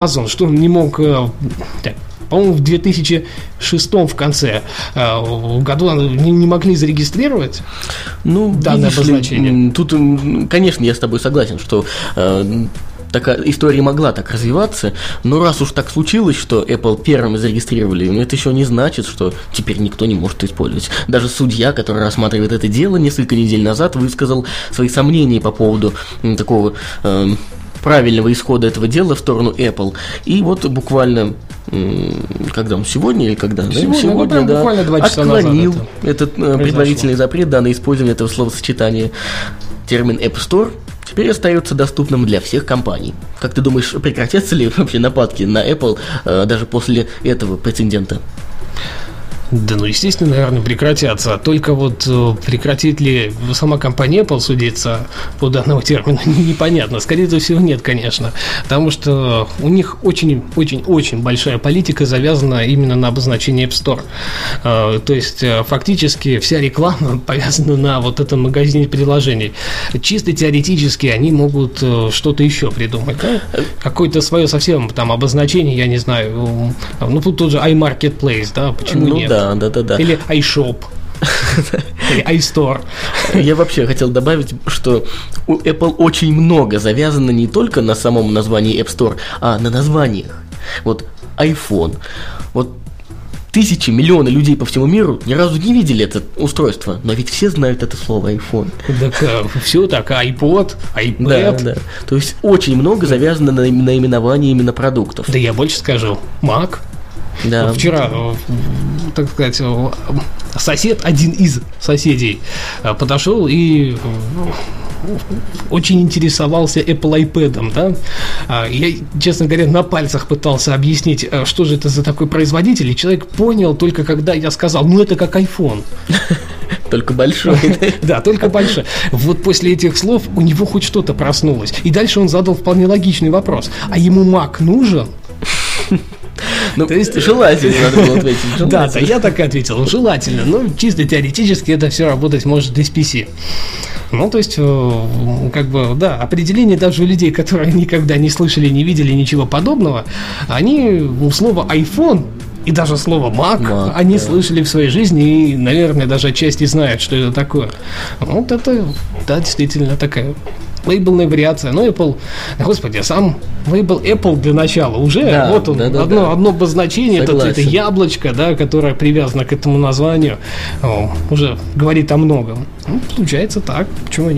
Amazon, что он не мог... э, по-моему, в 2006 в конце э, году не, не могли зарегистрировать. Ну, Данное ли, обозначение. Тут, конечно, я с тобой согласен, что э, такая история могла так развиваться, но раз уж так случилось, что Apple первым зарегистрировали, ну, это еще не значит, что теперь никто не может использовать. Даже судья, который рассматривает это дело, несколько недель назад высказал свои сомнения по поводу такого э, правильного исхода этого дела в сторону Apple. И вот буквально, когда он сегодня или когда? да? Сегодня, ну, прям буквально два часа назад отклонил это этот э, предварительный запрет да, на использование этого словосочетания. Термин App Store теперь остается доступным для всех компаний. Как ты думаешь, прекратятся ли вообще нападки на Apple э, даже после этого прецедента? Да, ну, естественно, наверное, прекратятся. Только вот э, прекратит ли сама компания Apple судиться по данному термину, непонятно. Скорее всего, нет, конечно. Потому что у них очень-очень-очень большая политика завязана именно на обозначении App Store. Э, То есть, э, фактически, вся реклама повязана на вот этом магазине приложений. Чисто теоретически они могут что-то еще придумать. да? Какое-то свое совсем там обозначение, я не знаю. Ну, тут тот же iMarketplace, да, почему ну нет? да, да, да, да. Или iShop. Или iStore. Я вообще хотел добавить, что у Apple очень много завязано не только на самом названии App Store, а на названиях. Вот iPhone. Вот тысячи, миллионы людей по всему миру ни разу не видели это устройство, но ведь все знают это слово iPhone. Так все так, iPod, Да, iPad. да. То есть очень много завязано на наименовании именно продуктов. Да я больше скажу, Mac. Да. Вчера, э, так сказать, э, сосед, один из соседей, э, подошел и очень интересовался Apple iPad, да. А, Я, честно говоря, на пальцах пытался объяснить, что же это за такой производитель, и человек понял только когда я сказал, ну это как iPhone. Только большой. Да, только большой. Вот после этих слов у него хоть что-то проснулось. И дальше он задал вполне логичный вопрос. А ему Mac нужен? Ну, То есть- желательно надо было ответить. Да, да, я так и ответил. Желательно. Но чисто теоретически это все работать может без PC. Ну, то есть, э, как бы, да, определение даже у людей, которые никогда не слышали, не видели ничего подобного, они ну, слово iPhone и даже слово Mac, Mac, они да. слышали в своей жизни и, наверное, даже отчасти знают, что это такое. Вот это, да, действительно такая лейблная вариация. Ну, Apple, господи, сам лейбл Apple для начала уже, Да, вот он, да, да, одно, да. одно обозначение, это, это яблочко, да, которое привязано к этому названию, о, уже говорит о многом. Ну, получается так, почему нет?